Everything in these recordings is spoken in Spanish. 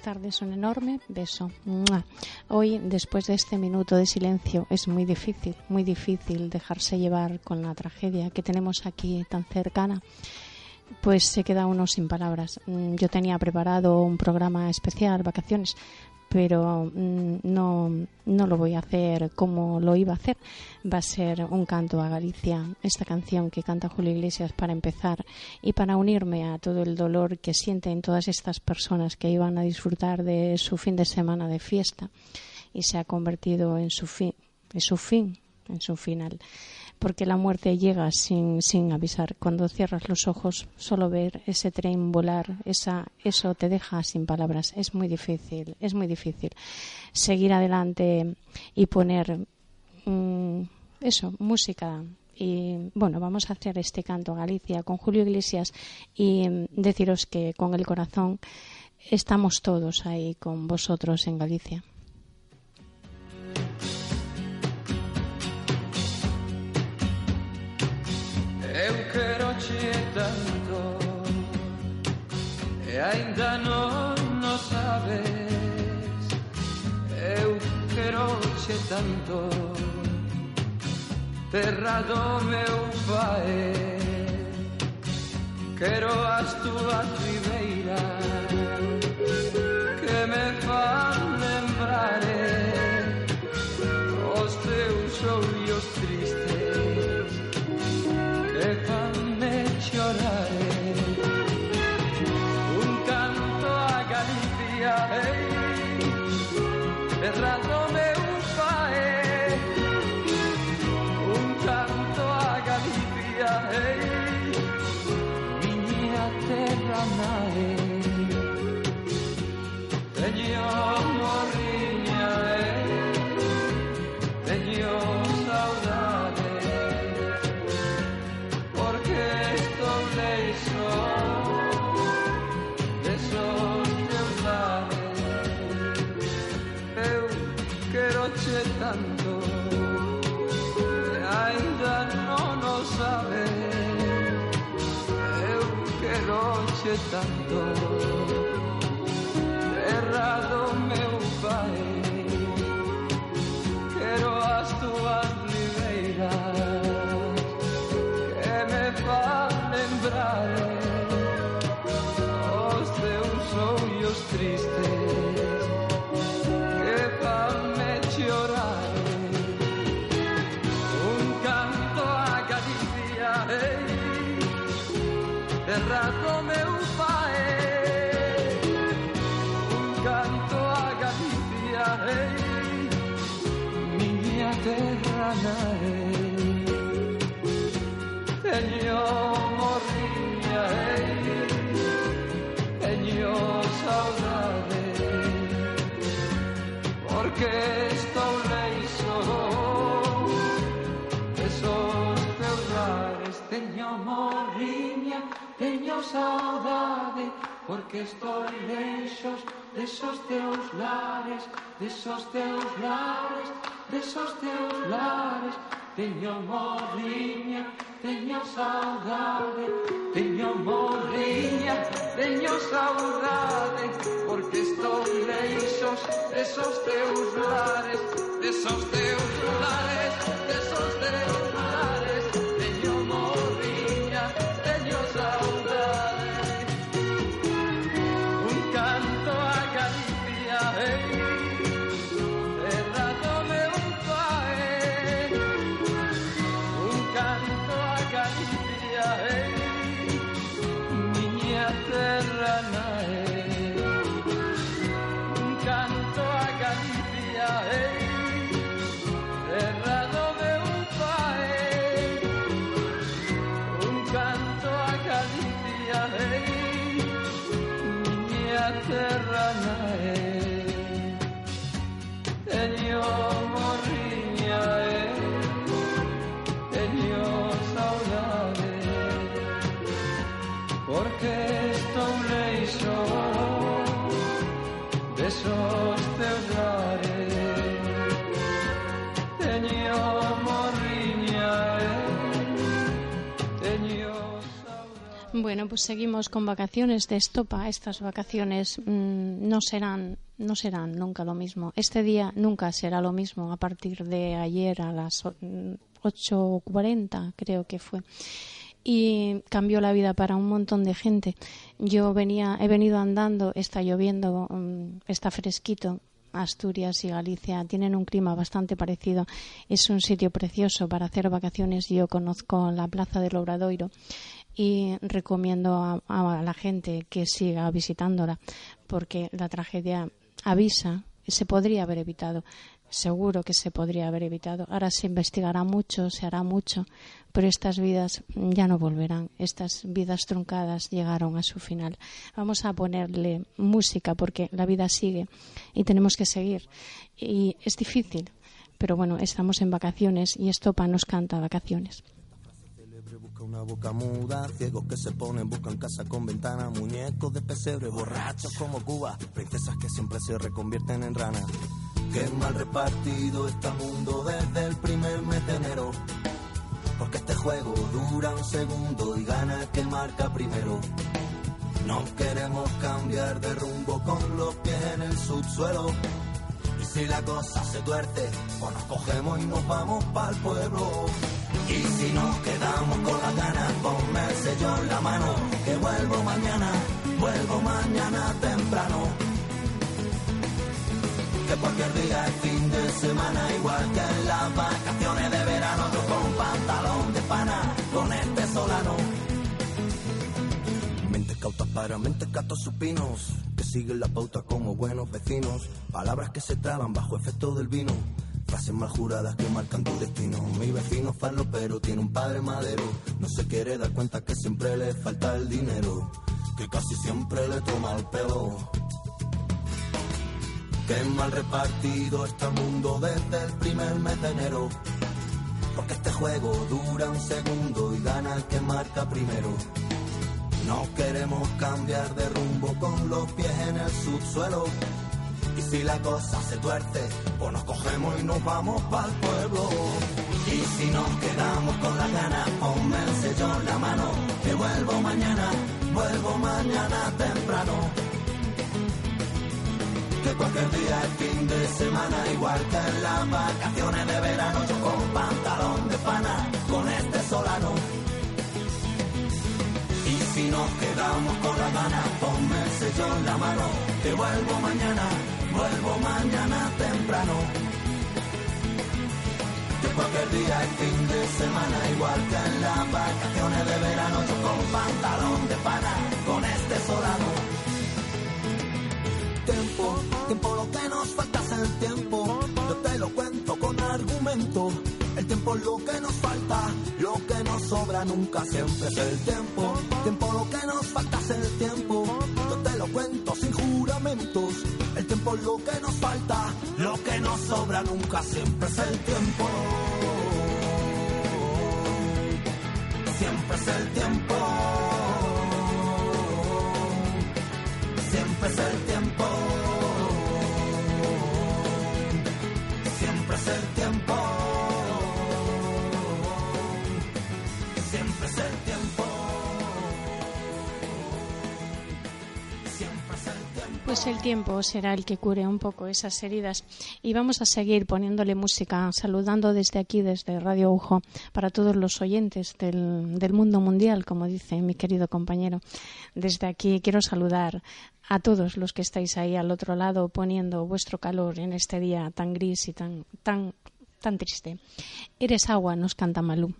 Tardes. Un enorme beso. Hoy, después de este minuto de silencio, es muy difícil, muy difícil dejarse llevar con la tragedia que tenemos aquí tan cercana. Pues se queda uno sin palabras. Mm, yo tenía preparado un programa especial, vacaciones, pero mm, no, no lo voy a hacer como lo iba a hacer. Va a ser un canto a Galicia, esta canción que canta Julio Iglesias para empezar y para unirme a todo el dolor que sienten todas estas personas que iban a disfrutar de su fin de semana de fiesta y se ha convertido en su fin, en su fin, en su final porque la muerte llega sin, sin avisar. Cuando cierras los ojos, solo ver ese tren volar, esa, eso te deja sin palabras. Es muy difícil, es muy difícil seguir adelante y poner mm, eso, música. Y bueno, vamos a hacer este canto a Galicia con Julio Iglesias y mm, deciros que con el corazón estamos todos ahí con vosotros en Galicia. che tanto. E ainda non o sabes eu queroche tanto. Terra do meu pai quero as túas ribeiras que me fan lembrar os teus ollos noche tanto. E ainda non o sabe. Eu que noche tanto. Saudade porque estou leixos desos teus lares desos teus lares desos teus lares. Teño morriña teño saudade teño morriña teño saudade porque estou leixos desos teus lares desos teus lares desos teus lares seguimos con vacaciones de estopa. Estas vacaciones mm, no serán no serán nunca lo mismo. Este día nunca será lo mismo a partir de ayer a las o- mm, 8.40 creo que fue. Y cambió la vida para un montón de gente. Yo venía, he venido andando, está lloviendo, mm, está fresquito. Asturias y Galicia tienen un clima bastante parecido. Es un sitio precioso para hacer vacaciones. Yo conozco la Plaza del Obradoiro y recomiendo a, la gente que siga visitándola porque la tragedia avisa se podría haber evitado seguro que se podría haber evitado. Ahora se investigará mucho se hará mucho pero estas vidas ya no volverán. Estas vidas truncadas llegaron a su final. Vamos a ponerle música porque la vida sigue y tenemos que seguir. Y es difícil pero bueno estamos en vacaciones y Estopa nos canta vacaciones Busca una boca muda, ciegos que se ponen, buscan casa con ventana, muñecos de pesebre, borrachos como Cuba, princesas que siempre se reconvierten en ranas. Qué mal repartido está mundo desde el primer mes de enero. Porque este juego dura un segundo y gana el que marca primero. No queremos cambiar de rumbo con los pies en el subsuelo. Y si la cosa se tuerce, pues nos cogemos y nos vamos para el pueblo. Y si nos quedamos con las ganas, ponme el sello en la mano, que vuelvo mañana, vuelvo mañana temprano. Que cualquier día es fin de semana, igual que en las vacaciones de verano, yo con pantalón de pana, con este solano. Mentes cautas para mentes catos supinos, que siguen la pauta como buenos vecinos. Palabras que se traban bajo efecto del vino. Frases mal juradas que marcan tu destino. Mi vecino farlo, pero tiene un padre madero. No se quiere dar cuenta que siempre le falta el dinero. Que casi siempre le toma el pelo. Qué mal repartido está el mundo desde el primer mes de enero. Porque este juego dura un segundo y gana el que marca primero. No queremos cambiar de rumbo con los pies en el subsuelo. Y si la cosa se tuerce, pues nos cogemos y nos vamos para el pueblo. Y si nos quedamos con las ganas, ponme el sello en la mano. Que vuelvo mañana, vuelvo mañana temprano. Que cualquier día es fin de semana, igual que en las vacaciones de verano, yo con pantalón de pana, con este solano. Y si nos quedamos con la gana, ponme el sello en la mano, que vuelvo mañana, vuelvo mañana temprano. Que cualquier día es fin de semana, igual que en las vacaciones de verano, yo con pantalón de pana, con este solano. Tiempo, tiempo, lo que nos falta es el tiempo. Yo te lo cuento con argumento. Tiempo es lo que nos falta, lo que nos sobra nunca siempre es el tiempo. Tiempo, lo que nos falta es el tiempo. Yo te lo cuento sin juramentos. El tiempo es lo que nos falta, lo que nos sobra nunca siempre es el tiempo. Siempre es el tiempo. Pues el tiempo será el que cure un poco esas heridas y vamos a seguir poniéndole música, saludando desde aquí, desde Radio Ujo, para todos los oyentes del, del mundo mundial, como dice mi querido compañero. Desde aquí quiero saludar a todos los que estáis ahí al otro lado poniendo vuestro calor en este día tan gris y tan, tan, tan triste. Eres agua, nos canta Malú.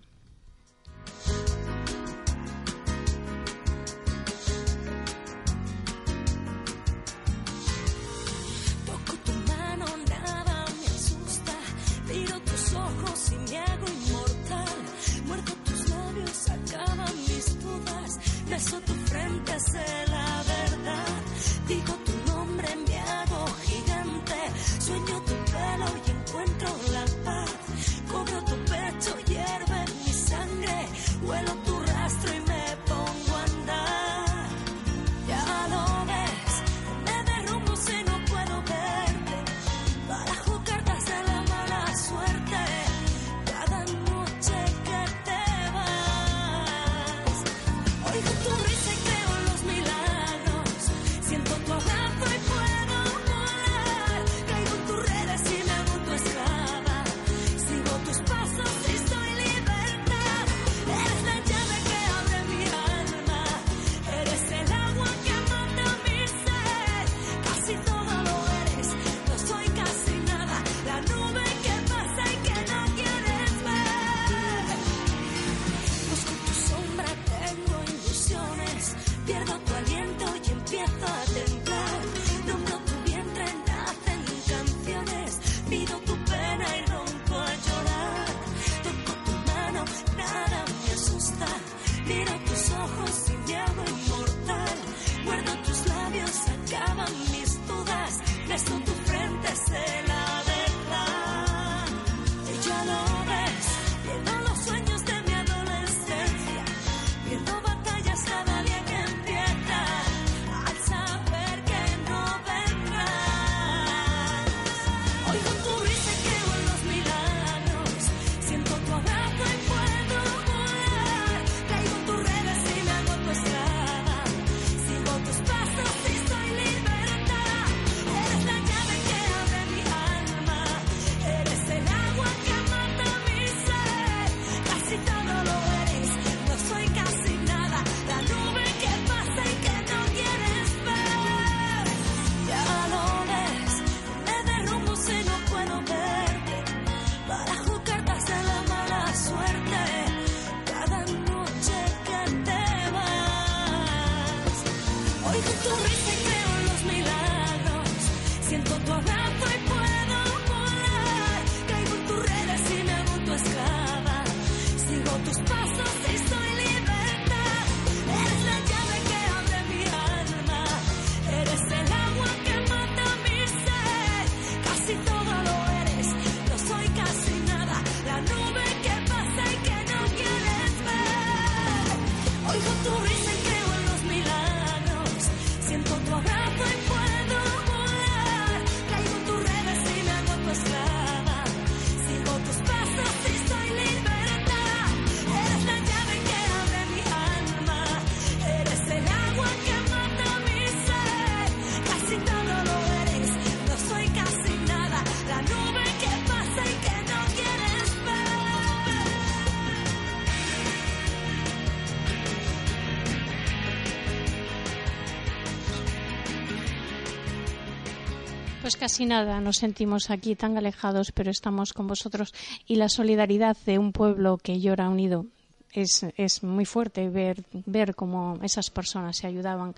Casi nada nos sentimos aquí tan alejados, pero estamos con vosotros y la solidaridad de un pueblo que llora unido es, es muy fuerte ver, ver cómo esas personas se ayudaban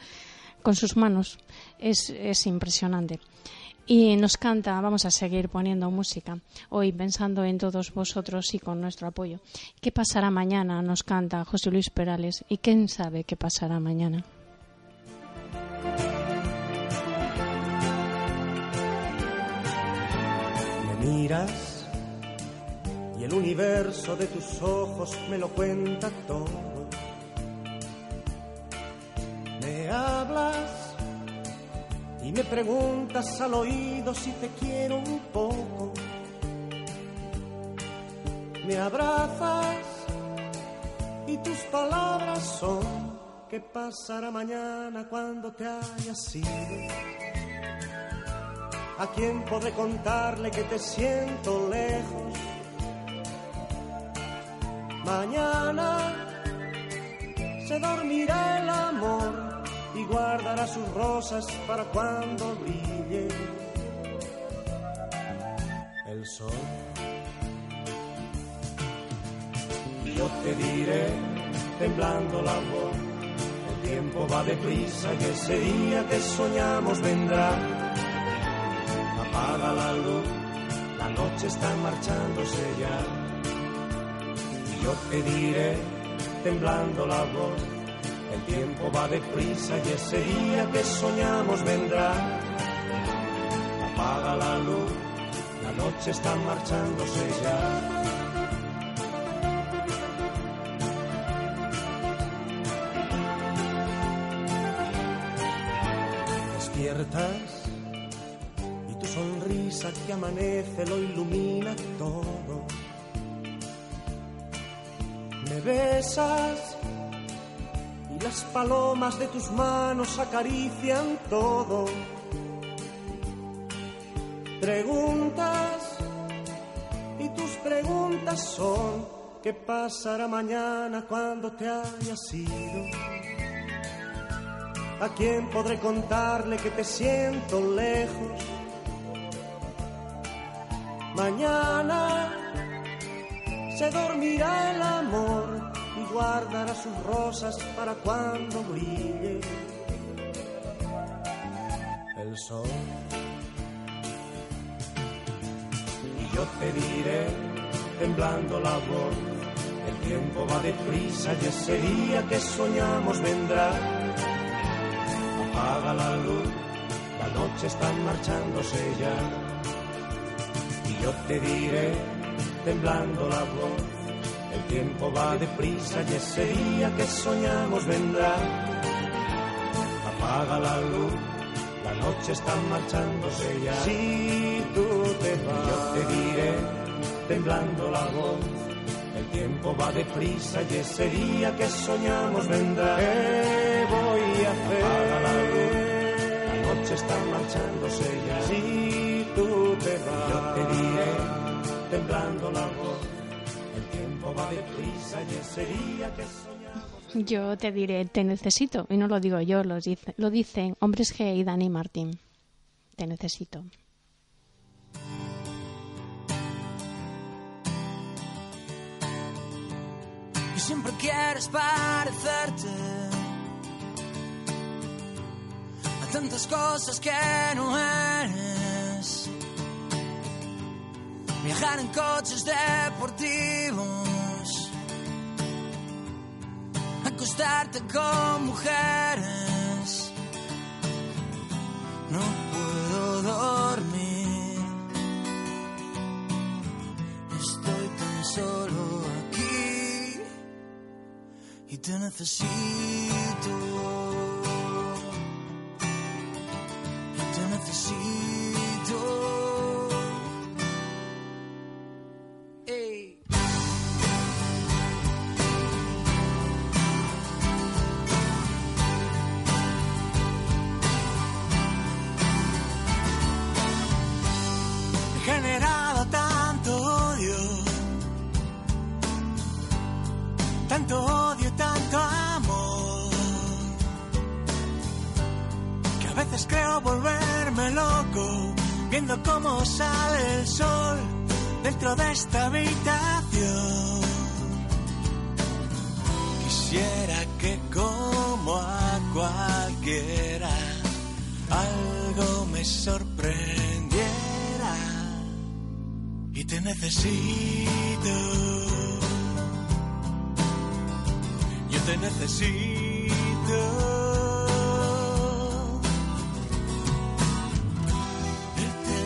con sus manos. Es, es impresionante. Y nos canta, vamos a seguir poniendo música, hoy pensando en todos vosotros y con nuestro apoyo. ¿Qué pasará mañana? Nos canta José Luis Perales. ¿Y quién sabe qué pasará mañana? Miras y el universo de tus ojos me lo cuenta todo. Me hablas y me preguntas al oído si te quiero un poco. Me abrazas y tus palabras son ¿qué pasará mañana cuando te hayas ido? ¿A quién podré contarle que te siento lejos? Mañana se dormirá el amor y guardará sus rosas para cuando brille el sol. Yo te diré, temblando la voz, el tiempo va deprisa y ese día que soñamos vendrá. Apaga la luz, la noche está marchándose ya. Y yo te diré, temblando la voz, el tiempo va deprisa y ese día que soñamos vendrá. Apaga la luz, la noche está marchándose ya. Despiertas sonrisa que amanece lo ilumina todo. Me besas y las palomas de tus manos acarician todo. Preguntas y tus preguntas son ¿qué pasará mañana cuando te hayas ido? ¿A quién podré contarle que te siento lejos? Mañana se dormirá el amor y guardará sus rosas para cuando brille el sol. Y yo te diré, temblando la voz, el tiempo va deprisa y ese día que soñamos vendrá. Apaga la luz, la noche está marchándose ya. Yo te diré, temblando la voz, el tiempo va deprisa y ese día que soñamos vendrá. Apaga la luz, la noche está marchándose ya. Si tú te vas, yo te diré, temblando la voz, el tiempo va deprisa y ese día que soñamos vendrá. ¿Qué voy a hacer? Apaga la luz, la noche está marchándose ya. Si tú te vas, yo te diré, temblando la voz, el tiempo va deprisa y ese día que soñamos. Yo te diré, te necesito. Y no lo digo yo, lo, dice, lo dicen Hombres G y Dani Martín. Te necesito. y siempre quieres parecerte a tantas cosas que no eres. Viajar en coches deportivos, acostarte con mujeres. No puedo dormir, estoy tan solo aquí y te necesito.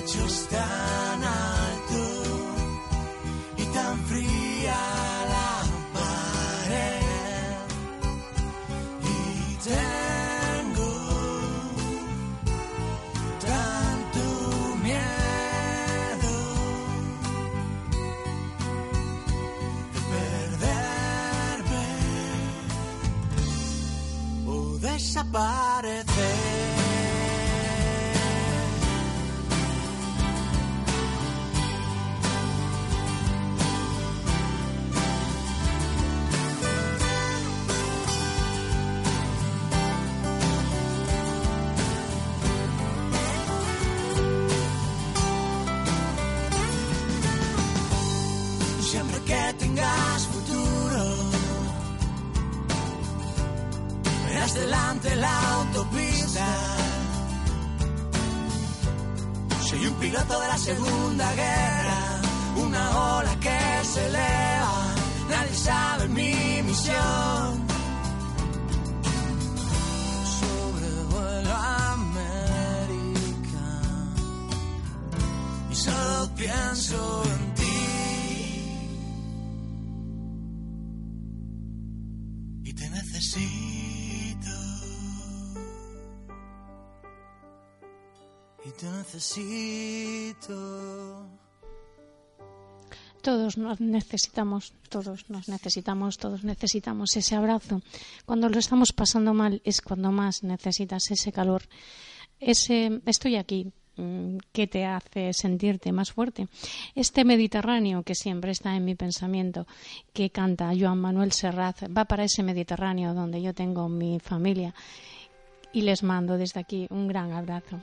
El techo Todos nos necesitamos, todos nos necesitamos, todos necesitamos ese abrazo. Cuando lo estamos pasando mal es cuando más necesitas ese calor, ese estoy aquí mm, que te hace sentirte más fuerte. Este Mediterráneo que siempre está en mi pensamiento, que canta Joan Manuel Serrat, va para ese Mediterráneo donde yo tengo mi familia y les mando desde aquí un gran abrazo.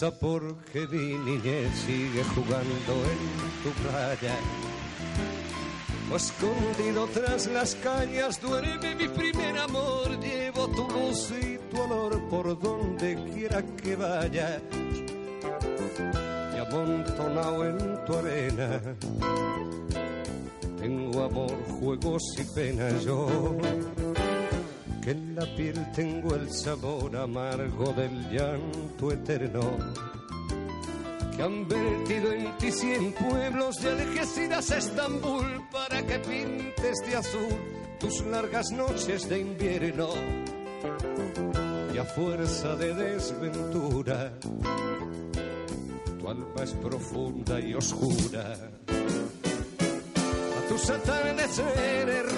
Porque mi niñez sigue jugando en tu playa. Escondido tras las cañas duerme mi primer amor. Llevo tu luz y tu olor por donde quiera que vaya. Y amontonado en tu arena. Tengo amor, juegos y penas yo. En la piel tengo el sabor amargo del llanto eterno que han vertido en ti cien pueblos de Algeciras a Estambul para que pintes de azul tus largas noches de invierno. Y a fuerza de desventura, tu alma es profunda y oscura. A tus atardeceres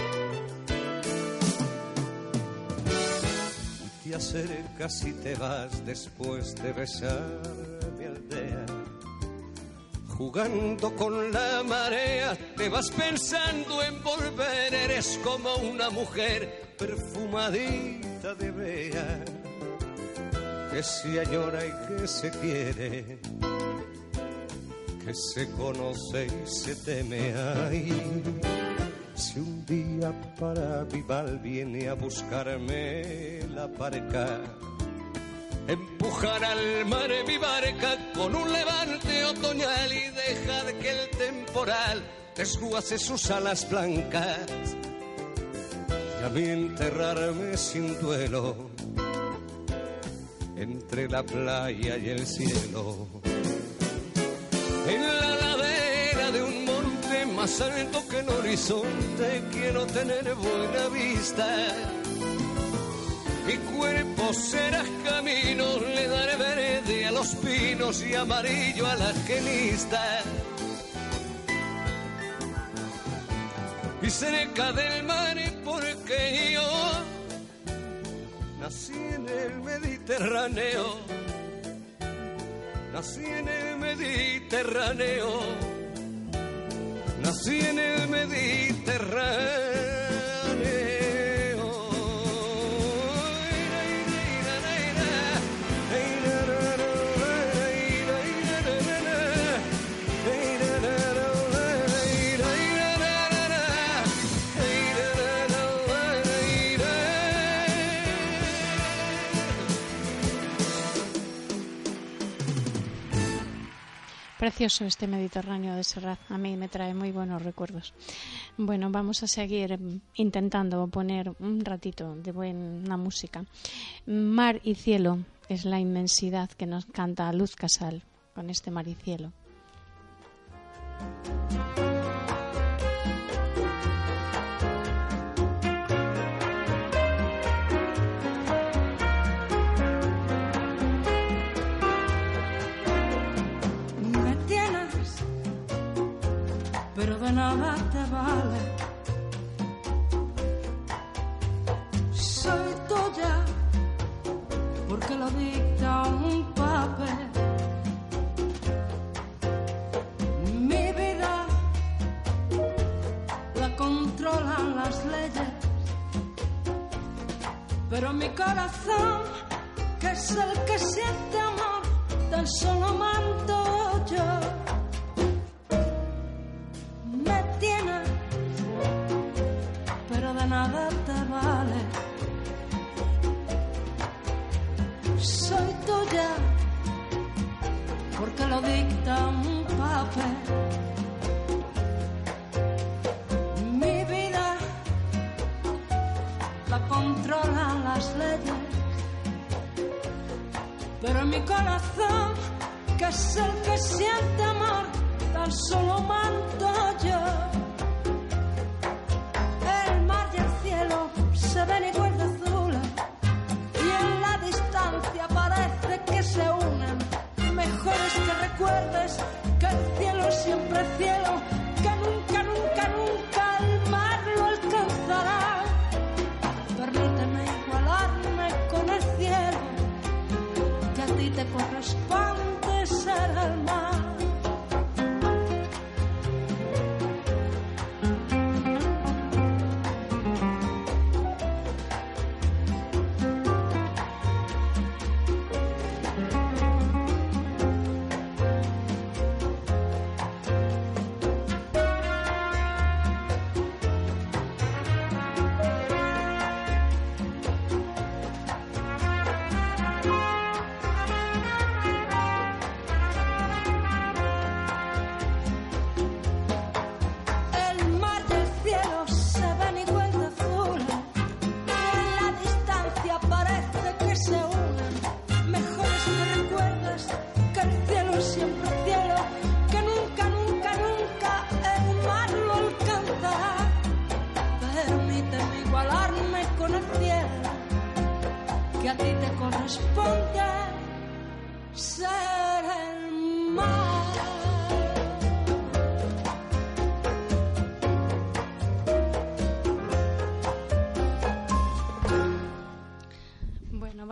Te acercas y te vas después de besar mi aldea. Jugando con la marea, te vas pensando en volver, eres como una mujer perfumadita de bea, que se añora y que se quiere, que se conoce y se teme. Ay, si un día para Vival viene a buscarme la barca, empujar al mar mi barca con un levante otoñal y dejar que el temporal desguace sus alas blancas. Y a mí enterrarme sin duelo entre la playa y el cielo. En la ladera más alto que el horizonte quiero tener buena vista. Mi cuerpo será camino, le daré verde a los pinos y amarillo a la genista. Y cerca del mar porque yo nací en el Mediterráneo. Nací en el Mediterráneo. Nací en el Mediterráneo. Precioso este Mediterráneo de Serrat, a mí me trae muy buenos recuerdos. Bueno, vamos a seguir intentando poner un ratito de buena música. Mar y cielo es la inmensidad que nos canta Luz Casal con este mar y cielo. Nada te vale. Soy tuya porque lo dicta un papel. Mi vida la controlan las leyes, pero mi corazón, que es el que siente amor, tan solo manto yo. Nada te vale. Soy tuya porque lo dicta un papel. Mi vida la controlan las leyes, pero mi corazón, que es el que siente amor, tan solo mando recuerdes que el cielo siempre es cielo, que nunca, nunca, nunca el mar lo alcanzará. Permíteme igualarme con el cielo, que a ti te corresponde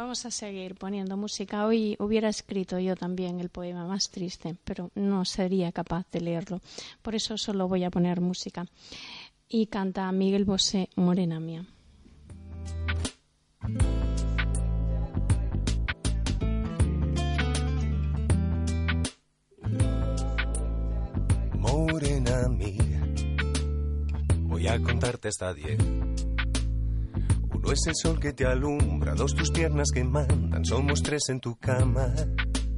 vamos a seguir poniendo música. Hoy hubiera escrito yo también el poema más triste, pero no sería capaz de leerlo. Por eso solo voy a poner música. Y canta Miguel Bosé, Morena Mía. Morena mía, voy a contarte esta diez uno es el sol que te alumbra, dos tus piernas que mandan, somos tres en tu cama,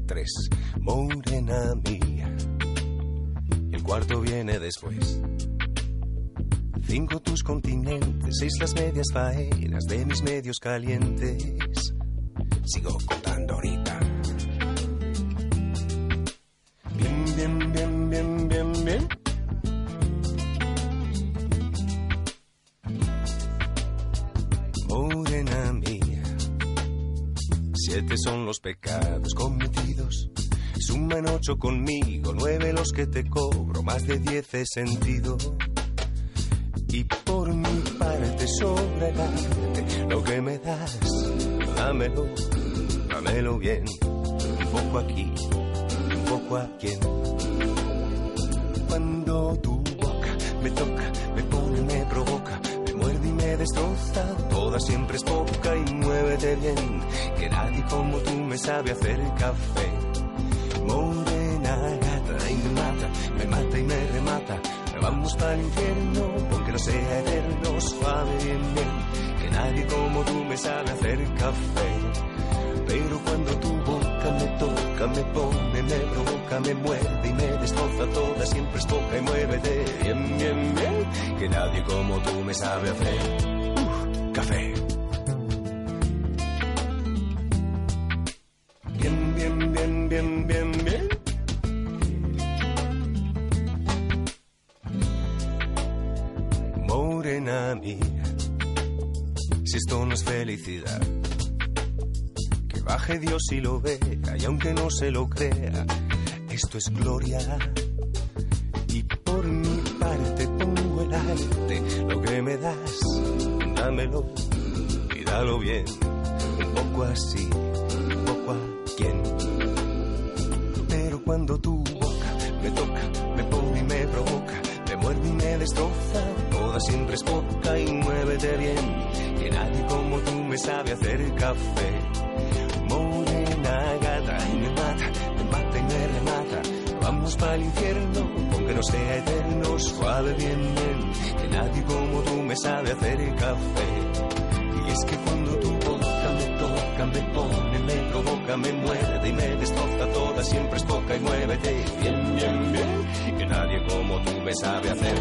tres, morena mía. El cuarto viene después. Cinco tus continentes, seis las medias faenas de mis medios calientes. Sigo contando ahorita. Siete son los pecados cometidos. Suman ocho conmigo, nueve los que te cobro, más de diez he sentido. Y por mi parte sobre lo que me das, dámelo, dámelo bien, un poco aquí, un poco aquí. Cuando tu boca me toca, me pone, destroza. Toda siempre es poca y muévete bien, que nadie como tú me sabe hacer café. Morena gata y me mata, me mata y me remata. Vamos para el infierno, aunque no sea eterno, suave bien bien, que nadie como tú me sabe hacer café. Pero cuando tu boca me toca, me pone, me provoca, me muerde y me destroza toda, siempre es poca y muévete. Bien, bien, bien, que nadie como tú me sabe hacer. Café. Bien, bien, bien, bien, bien, bien. Morena mía, si esto no es felicidad baje Dios y lo vea, y aunque no se lo crea, esto es gloria. Y bien, un poco así, un poco a quien. Pero cuando tu boca me toca, me pone y me provoca, me muerde y me destroza, toda siempre es poca y muévete bien, que nadie como tú me sabe hacer café. Vamos para el infierno, aunque no sea eterno, suave, bien, bien, que nadie como tú me sabe hacer café. Me muerde y me destroza toda, siempre es poca y muévete, bien, bien, bien, que nadie como tú me sabe hacer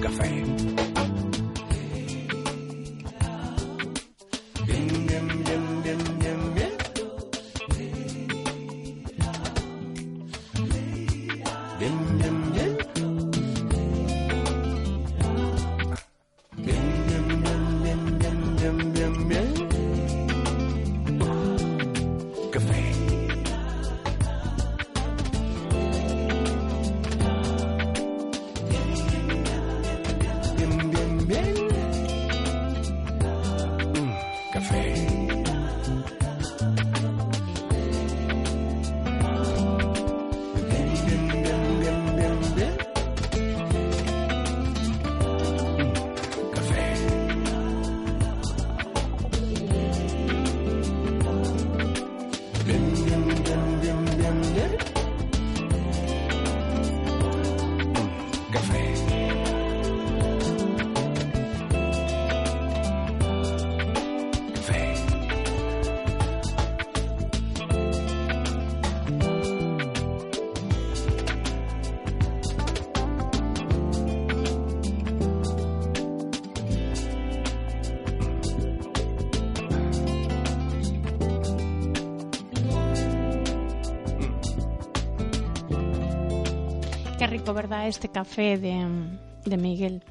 café. ¿Verdad? Este café de, Miguel.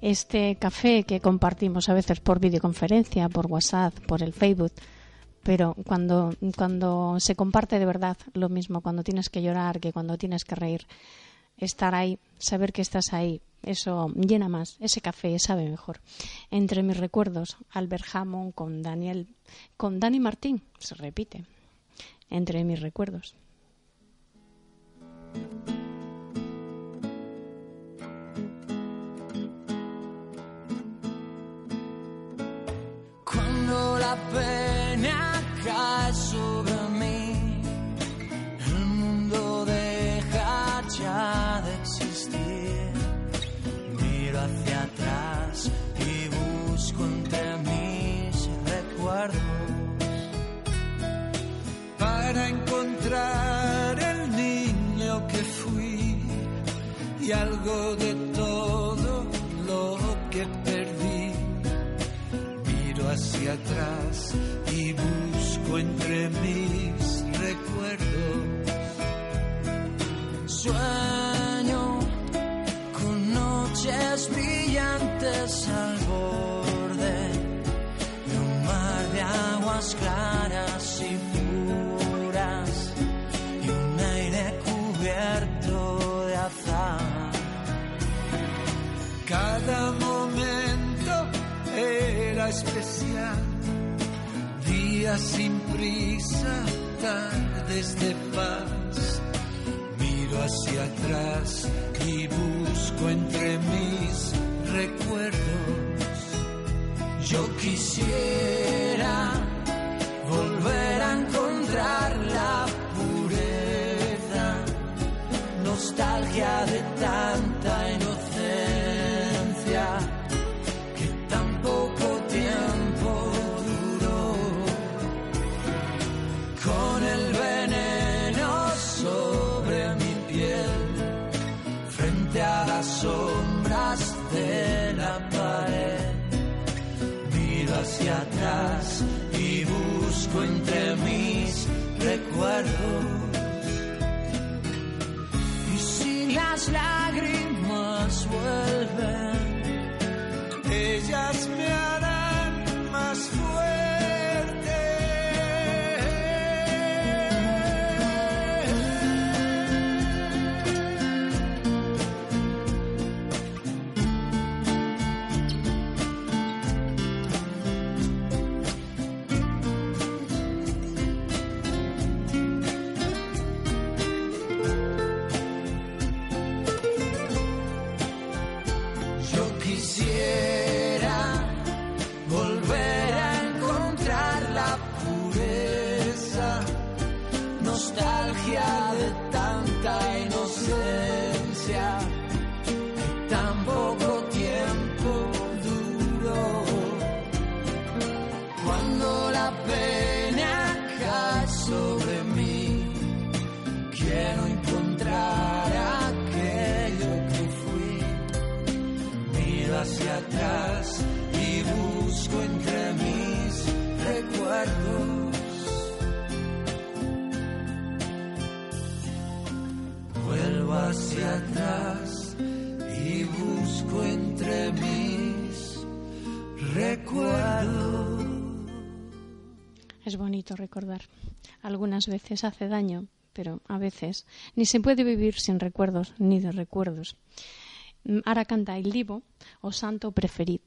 Este café que compartimos a veces por videoconferencia, por WhatsApp, por el Facebook. Pero cuando, cuando se comparte de verdad lo mismo, cuando tienes que llorar que cuando tienes que reír, estar ahí, saber que estás ahí, eso llena más, ese café sabe mejor. Entre mis recuerdos, Albert Hammond con Daniel, con Dani Martín, se repite, entre mis recuerdos. La pena cae sobre mí, el mundo deja ya de existir. Miro hacia atrás y busco entre mis recuerdos para encontrar el niño que fui y algo de hacia atrás y busco entre mis recuerdos. Sueño con noches brillantes al borde de un mar de aguas claras Sin prisa, tardes de paz. Miro hacia atrás y busco entre mis recuerdos. Yo quisiera volver a encontrar la pureza, nostalgia de tanta y busco entre mis recuerdos. Y si las lágrimas vuelven, ellas me Algunas veces hace daño, pero a veces ni se puede vivir sin recuerdos ni de recuerdos. Mm, Ara canta el divo o santo preferit.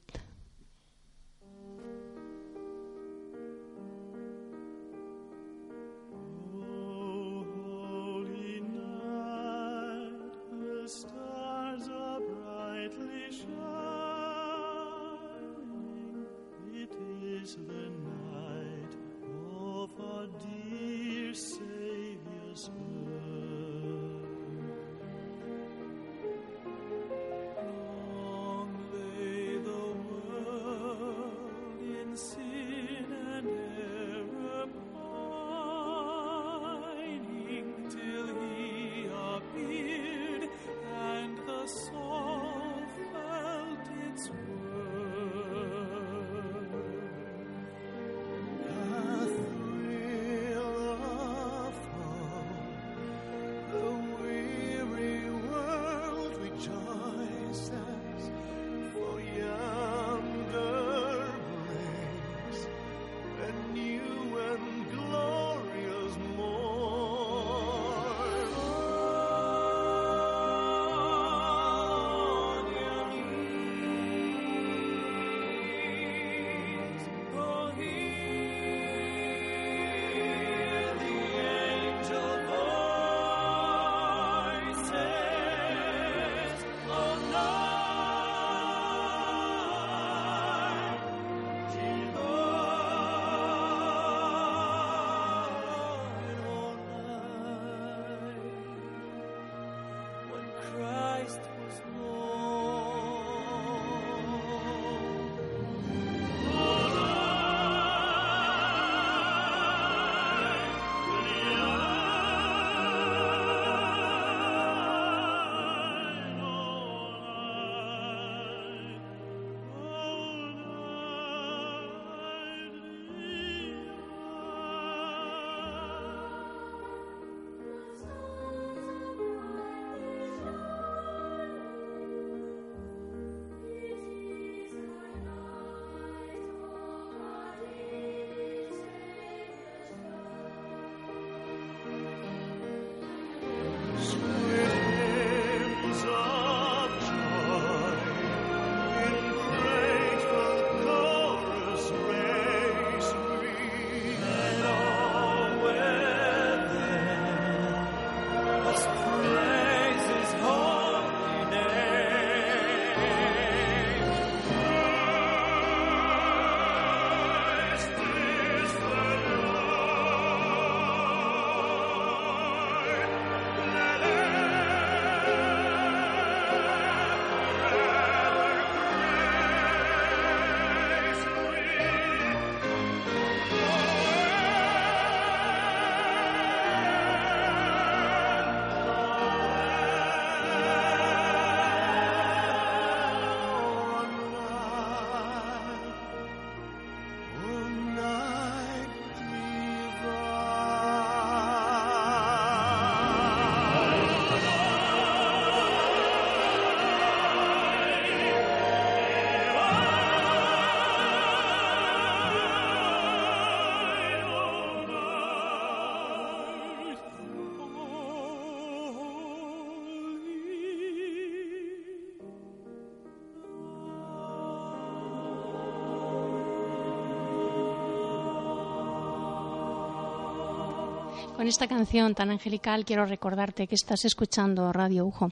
Con esta canción tan angelical quiero recordarte que estás escuchando Radio Ujo,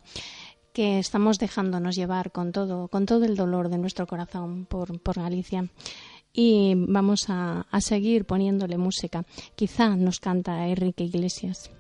que estamos dejándonos llevar con todo, con todo el dolor de nuestro corazón por, Galicia. Y vamos a seguir poniéndole música. Quizá nos canta Enrique Iglesias.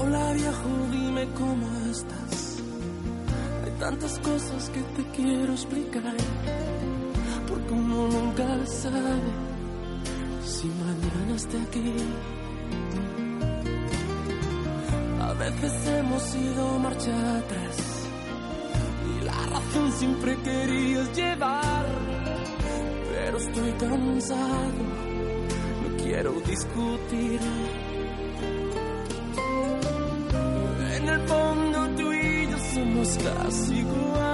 Hola viejo, dime cómo estás. Hay tantas cosas que te quiero explicar. Porque uno nunca sabe si mañana esté aquí. Veces hemos ido marcha atrás. Y la razón siempre querías llevar. Pero estoy cansado. No quiero discutir. En el fondo tú y yo somos casi igual.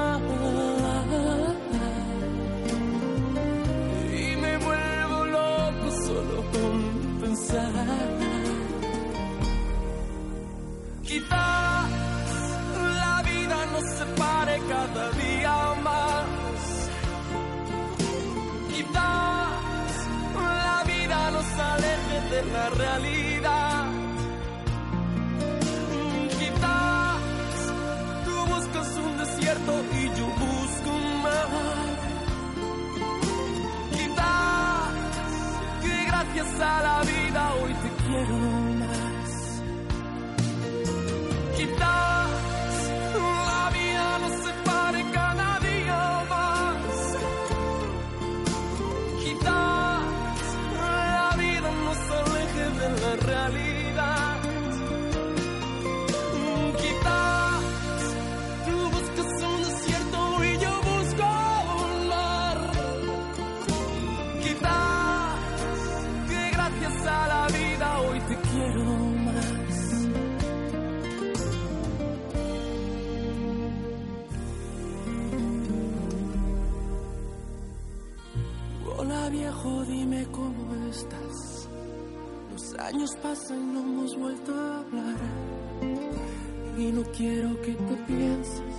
Quiero que tú pienses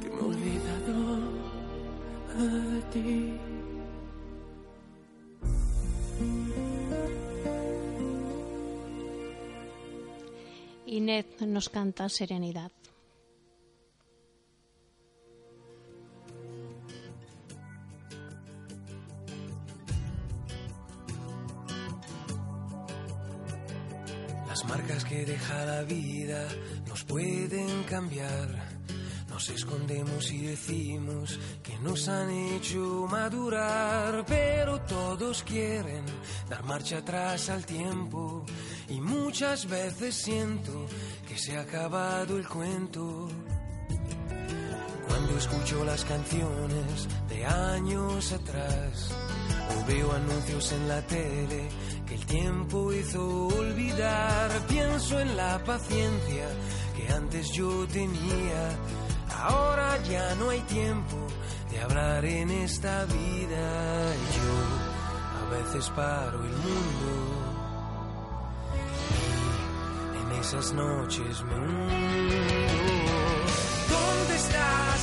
que me he olvidado de ti. Inés nos canta Serenidad. Pueden cambiar. Nos escondemos y decimos que nos han hecho madurar, pero todos quieren dar marcha atrás al tiempo y muchas veces siento que se ha acabado el cuento. Cuando escucho las canciones de años atrás o veo anuncios en la tele que el tiempo hizo olvidar, pienso en la paciencia antes yo tenía. Ahora ya no hay tiempo de hablar en esta vida. Yo a veces paro el mundo y en esas noches me hundo. ¿Dónde está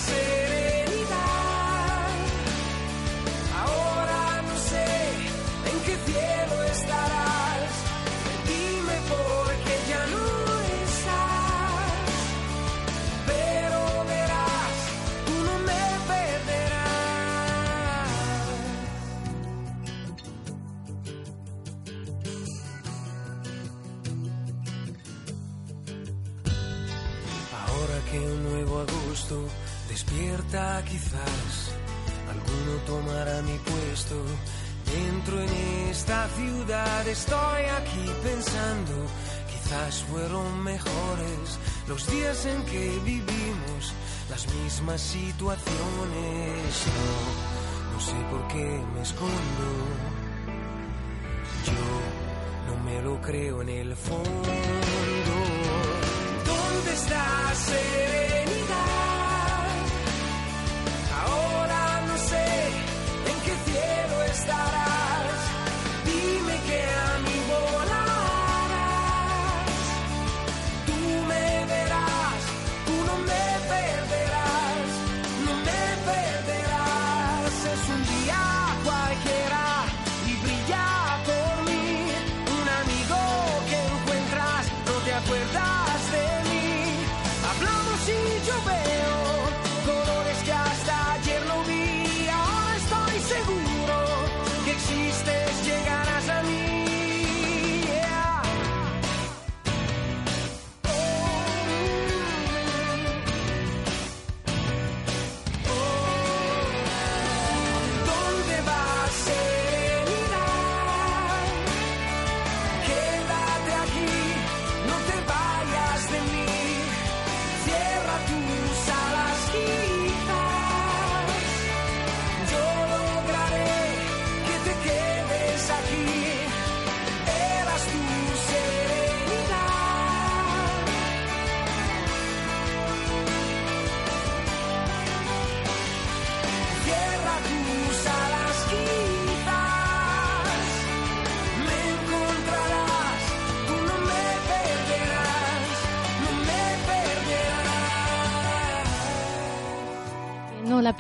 quizás, alguno tomará mi puesto. Dentro en esta ciudad estoy aquí pensando, quizás fueron mejores los días en que vivimos las mismas situaciones. No, no sé por qué me escondo. Yo no me lo creo en el fondo. ¿Dónde está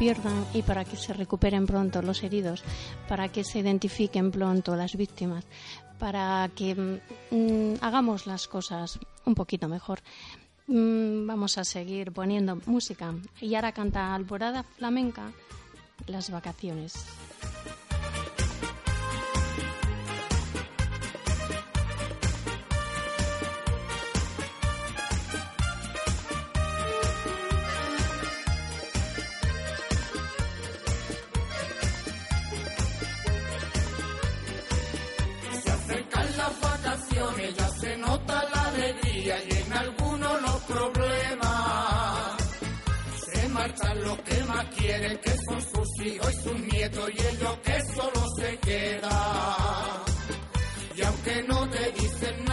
pierdan y para que se recuperen pronto los heridos, para que se identifiquen pronto las víctimas, para que mm, hagamos las cosas un poquito mejor. Mm, vamos a seguir poniendo música y ahora canta Alborada Flamenca las vacaciones. Vacaciones, ya se nota la alegría y en algunos los problemas. Se marchan los que más quieren, que son sus hijos y sus nietos, y ellos que solo se quedan. Y aunque no te dicen nada,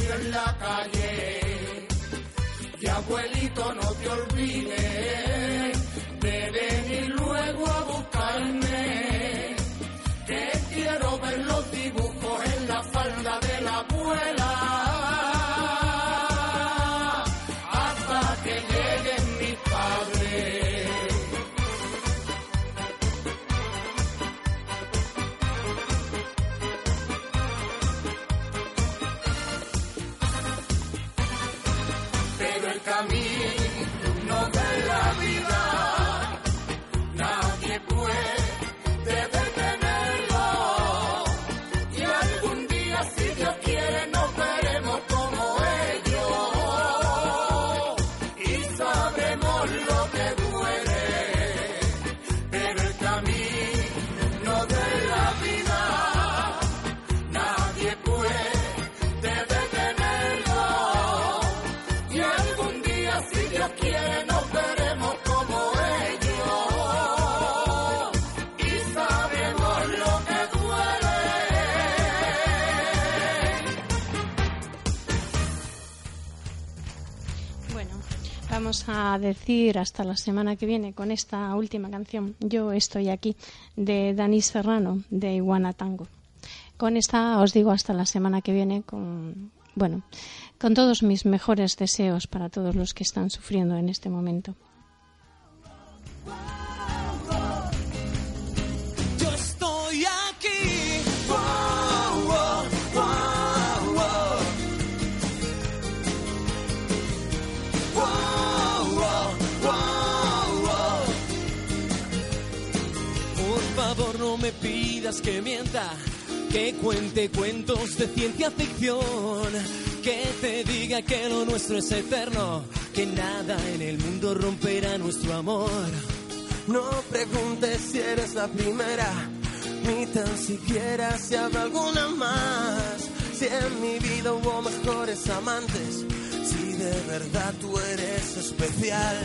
frío en la calle. Y abuelito, no te olvides a decir hasta la semana que viene con esta última canción. Yo estoy aquí de Danis Serrano de Iguana Tango. Con esta os digo hasta la semana que viene con bueno, con todos mis mejores deseos para todos los que están sufriendo en este momento. Favor, no me pidas que mienta, que cuente cuentos de ciencia ficción, que te diga que lo nuestro es eterno, que nada en el mundo romperá nuestro amor. No preguntes si eres la primera, ni tan siquiera si habrá alguna más. Si en mi vida hubo mejores amantes, si de verdad tú eres especial.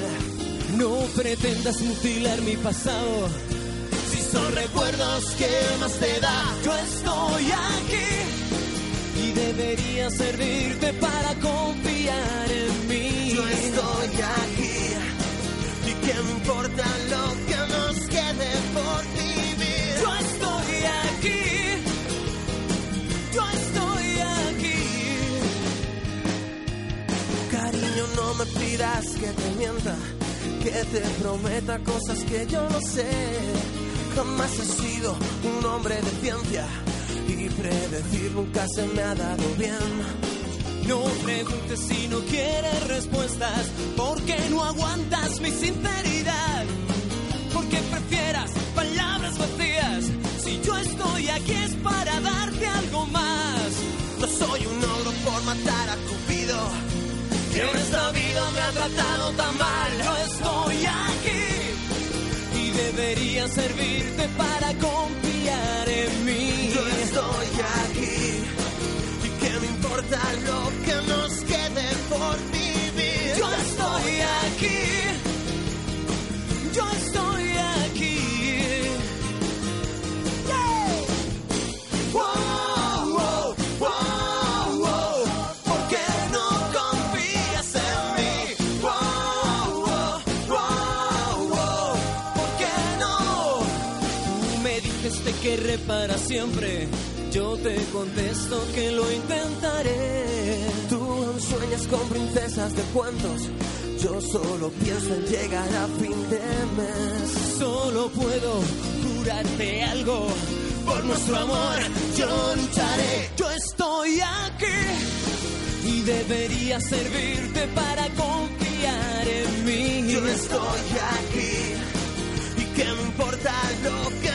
No pretendas mutilar mi pasado. Son recuerdos que más te da, Yo estoy aquí y debería servirte para confiar en mí. yo estoy aquí. ¿Y qué me importa lo que nos quede por vivir? Yo estoy aquí. Yo estoy aquí. Cariño, no me pidas que te mienta, que te prometa cosas que yo no sé. Jamás he sido un hombre de ciencia y predecir nunca se me ha dado bien. No preguntes si no quieres respuestas, porque no aguantas mi sinceridad. Porque prefieras palabras vacías. Si yo estoy aquí es para darte algo más. No soy un ogro por matar a Cupido, que en esta vida me ha tratado tan mal. Yo estoy aquí debería servirte para confiar en mí. Yo estoy aquí y qué me importa lo que nos quede por vivir. Para siempre. Yo te contesto que lo intentaré. Tú aún sueñas con princesas de cuentos. Yo solo pienso en llegar a fin de mes. Solo puedo jurarte algo. Por nuestro amor yo lucharé. Yo estoy aquí y debería servirte para confiar en mí. Yo estoy aquí y qué me importa lo que